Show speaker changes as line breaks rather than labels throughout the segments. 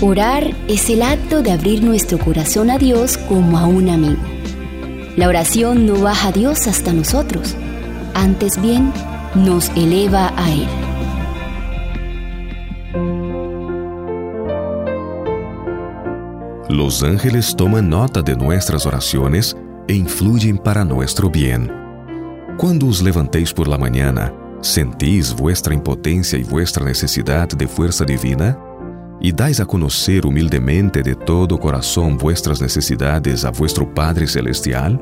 Orar es el acto de abrir nuestro corazón a Dios como a un amigo. La oración no baja a Dios hasta nosotros, antes bien nos eleva a Él.
Los ángeles toman nota de nuestras oraciones e influyen para nuestro bien. Cuando os levantéis por la mañana, ¿sentís vuestra impotencia y vuestra necesidad de fuerza divina? Y dais a conocer humildemente de todo corazón vuestras necesidades a vuestro Padre Celestial?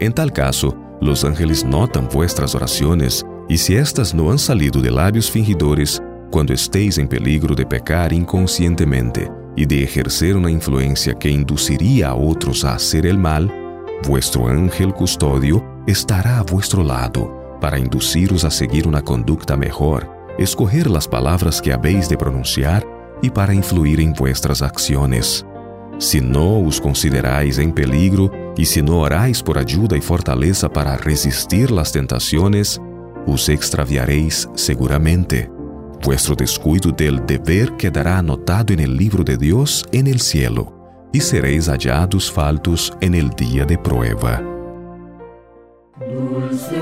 En tal caso, los ángeles notan vuestras oraciones y si éstas no han salido de labios fingidores, cuando estéis en peligro de pecar inconscientemente y de ejercer una influencia que induciría a otros a hacer el mal, vuestro ángel custodio estará a vuestro lado para induciros a seguir una conducta mejor, escoger las palabras que habéis de pronunciar y para influir en vuestras acciones. Si no os consideráis en peligro y si no oráis por ayuda y fortaleza para resistir las tentaciones, os extraviaréis seguramente. Vuestro descuido del deber quedará anotado en el libro de Dios en el cielo, y seréis hallados faltos en el día de prueba. Dulce